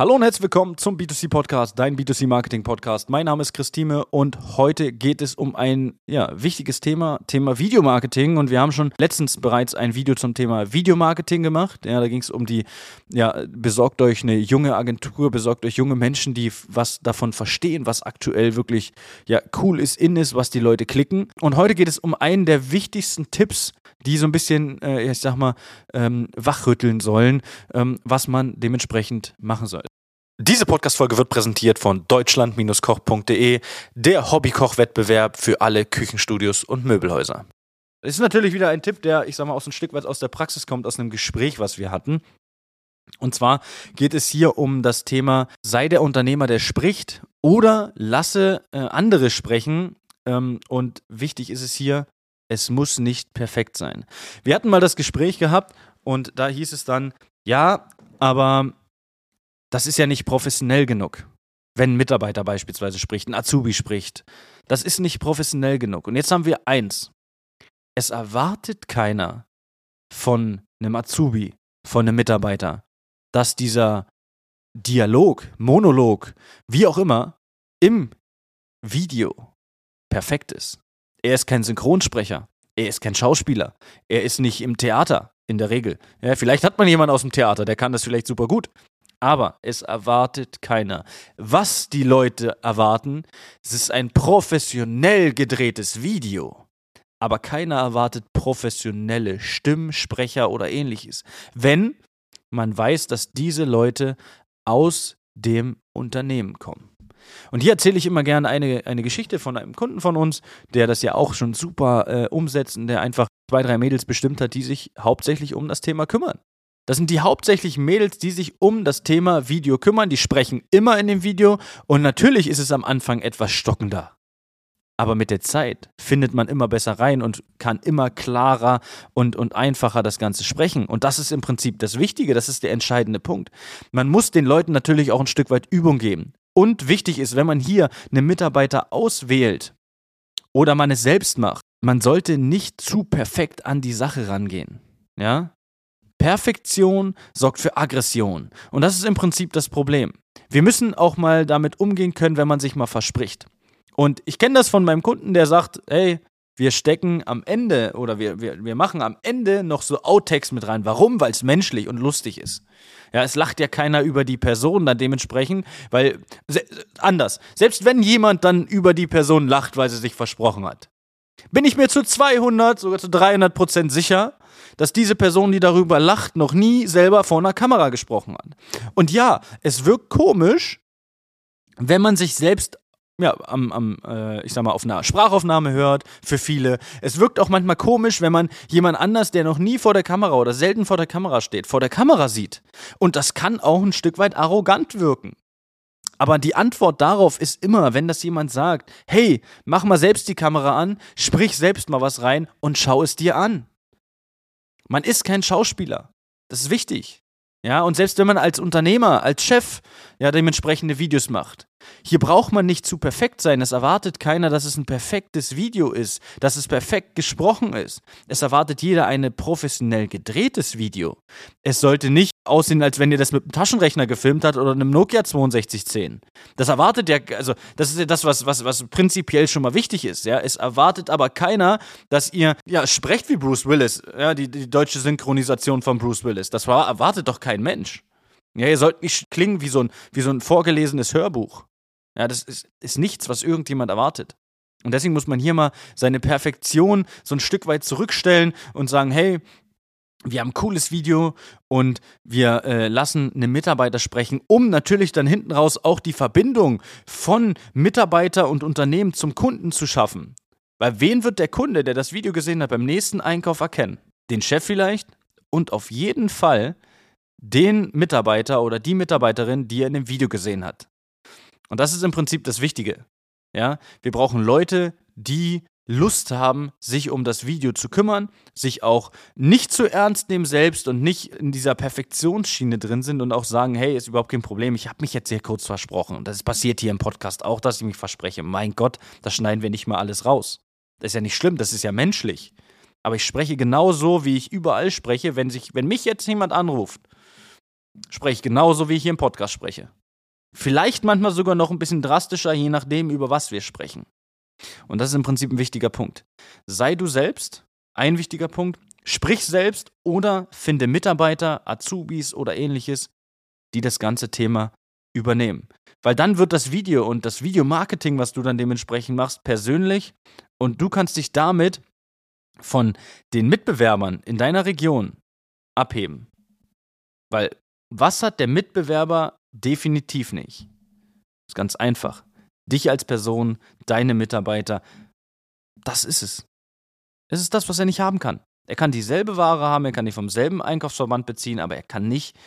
Hallo und herzlich willkommen zum B2C Podcast, dein B2C Marketing Podcast. Mein Name ist Christine und heute geht es um ein ja, wichtiges Thema, Thema Videomarketing. Und wir haben schon letztens bereits ein Video zum Thema Videomarketing gemacht. Ja, da ging es um die, ja, besorgt euch eine junge Agentur, besorgt euch junge Menschen, die was davon verstehen, was aktuell wirklich ja, cool ist, in ist, was die Leute klicken. Und heute geht es um einen der wichtigsten Tipps, die so ein bisschen, äh, ich sag mal, ähm, wachrütteln sollen, ähm, was man dementsprechend machen soll. Diese Podcast-Folge wird präsentiert von deutschland-koch.de, der Hobbykoch-Wettbewerb für alle Küchenstudios und Möbelhäuser. Das ist natürlich wieder ein Tipp, der, ich sag mal, aus ein Stück weit aus der Praxis kommt, aus einem Gespräch, was wir hatten. Und zwar geht es hier um das Thema, sei der Unternehmer, der spricht oder lasse äh, andere sprechen. Ähm, und wichtig ist es hier, es muss nicht perfekt sein. Wir hatten mal das Gespräch gehabt und da hieß es dann, ja, aber das ist ja nicht professionell genug. Wenn ein Mitarbeiter beispielsweise spricht, ein Azubi spricht. Das ist nicht professionell genug. Und jetzt haben wir eins. Es erwartet keiner von einem Azubi, von einem Mitarbeiter, dass dieser Dialog, Monolog, wie auch immer, im Video perfekt ist. Er ist kein Synchronsprecher. Er ist kein Schauspieler. Er ist nicht im Theater in der Regel. Ja, vielleicht hat man jemanden aus dem Theater, der kann das vielleicht super gut. Aber es erwartet keiner. Was die Leute erwarten, es ist ein professionell gedrehtes Video. Aber keiner erwartet professionelle Stimmsprecher oder ähnliches. Wenn man weiß, dass diese Leute aus dem Unternehmen kommen. Und hier erzähle ich immer gerne eine, eine Geschichte von einem Kunden von uns, der das ja auch schon super äh, umsetzt und der einfach zwei, drei Mädels bestimmt hat, die sich hauptsächlich um das Thema kümmern. Das sind die hauptsächlichen Mädels, die sich um das Thema Video kümmern. Die sprechen immer in dem Video und natürlich ist es am Anfang etwas stockender. Aber mit der Zeit findet man immer besser rein und kann immer klarer und, und einfacher das Ganze sprechen. Und das ist im Prinzip das Wichtige, das ist der entscheidende Punkt. Man muss den Leuten natürlich auch ein Stück weit Übung geben. Und wichtig ist, wenn man hier einen Mitarbeiter auswählt oder man es selbst macht, man sollte nicht zu perfekt an die Sache rangehen. Ja? Perfektion sorgt für Aggression. Und das ist im Prinzip das Problem. Wir müssen auch mal damit umgehen können, wenn man sich mal verspricht. Und ich kenne das von meinem Kunden, der sagt, hey, wir stecken am Ende oder wir, wir, wir machen am Ende noch so Outtakes mit rein. Warum? Weil es menschlich und lustig ist. Ja, es lacht ja keiner über die Person dann dementsprechend, weil se anders. Selbst wenn jemand dann über die Person lacht, weil sie sich versprochen hat, bin ich mir zu 200, sogar zu 300 Prozent sicher, dass diese Person, die darüber lacht, noch nie selber vor einer Kamera gesprochen hat. Und ja, es wirkt komisch, wenn man sich selbst ja, am, am äh, ich sag mal, auf einer Sprachaufnahme hört, für viele. Es wirkt auch manchmal komisch, wenn man jemand anders, der noch nie vor der Kamera oder selten vor der Kamera steht, vor der Kamera sieht. Und das kann auch ein Stück weit arrogant wirken. Aber die Antwort darauf ist immer, wenn das jemand sagt, hey, mach mal selbst die Kamera an, sprich selbst mal was rein und schau es dir an. Man ist kein Schauspieler. Das ist wichtig. Ja, und selbst wenn man als Unternehmer, als Chef, ja, dementsprechende Videos macht. Hier braucht man nicht zu perfekt sein. Es erwartet keiner, dass es ein perfektes Video ist, dass es perfekt gesprochen ist. Es erwartet jeder ein professionell gedrehtes Video. Es sollte nicht aussehen, als wenn ihr das mit einem Taschenrechner gefilmt habt oder einem Nokia 6210. Das erwartet ja, also, das ist ja das, was, was, was prinzipiell schon mal wichtig ist, ja. Es erwartet aber keiner, dass ihr, ja, sprecht wie Bruce Willis, ja, die, die deutsche Synchronisation von Bruce Willis. Das war, erwartet doch kein Mensch. Ja, ihr sollt nicht klingen wie so ein, wie so ein vorgelesenes Hörbuch. Ja, das ist, ist nichts, was irgendjemand erwartet. Und deswegen muss man hier mal seine Perfektion so ein Stück weit zurückstellen und sagen, hey, wir haben ein cooles Video und wir äh, lassen einen Mitarbeiter sprechen, um natürlich dann hinten raus auch die Verbindung von Mitarbeiter und Unternehmen zum Kunden zu schaffen. Weil wen wird der Kunde, der das Video gesehen hat, beim nächsten Einkauf erkennen? Den Chef vielleicht und auf jeden Fall den Mitarbeiter oder die Mitarbeiterin, die er in dem Video gesehen hat. Und das ist im Prinzip das Wichtige. Ja, wir brauchen Leute, die Lust haben, sich um das Video zu kümmern, sich auch nicht zu ernst nehmen selbst und nicht in dieser Perfektionsschiene drin sind und auch sagen, hey, ist überhaupt kein Problem, ich habe mich jetzt sehr kurz versprochen. Und das passiert hier im Podcast auch, dass ich mich verspreche. Mein Gott, das schneiden wir nicht mal alles raus. Das ist ja nicht schlimm, das ist ja menschlich. Aber ich spreche genauso, wie ich überall spreche, wenn, sich, wenn mich jetzt jemand anruft spreche ich genauso, wie ich hier im Podcast spreche. Vielleicht manchmal sogar noch ein bisschen drastischer, je nachdem, über was wir sprechen. Und das ist im Prinzip ein wichtiger Punkt. Sei du selbst, ein wichtiger Punkt. Sprich selbst oder finde Mitarbeiter, Azubis oder ähnliches, die das ganze Thema übernehmen. Weil dann wird das Video und das Videomarketing, was du dann dementsprechend machst, persönlich und du kannst dich damit von den Mitbewerbern in deiner Region abheben. Weil was hat der Mitbewerber definitiv nicht? Ist ganz einfach. Dich als Person, deine Mitarbeiter, das ist es. Es ist das, was er nicht haben kann. Er kann dieselbe Ware haben, er kann die vom selben Einkaufsverband beziehen, aber er kann nicht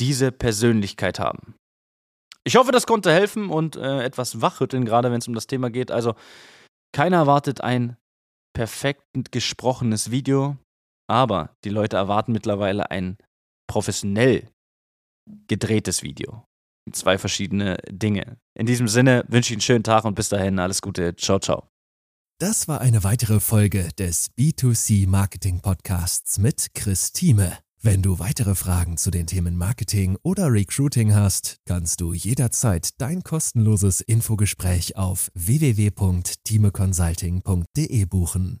diese Persönlichkeit haben. Ich hoffe, das konnte helfen und äh, etwas wachrütteln, gerade wenn es um das Thema geht. Also, keiner erwartet ein perfekt gesprochenes Video, aber die Leute erwarten mittlerweile ein professionell gedrehtes Video. Zwei verschiedene Dinge. In diesem Sinne wünsche ich einen schönen Tag und bis dahin alles Gute. Ciao, ciao. Das war eine weitere Folge des B2C Marketing Podcasts mit Chris Thieme. Wenn du weitere Fragen zu den Themen Marketing oder Recruiting hast, kannst du jederzeit dein kostenloses Infogespräch auf www.timeconsulting.de buchen.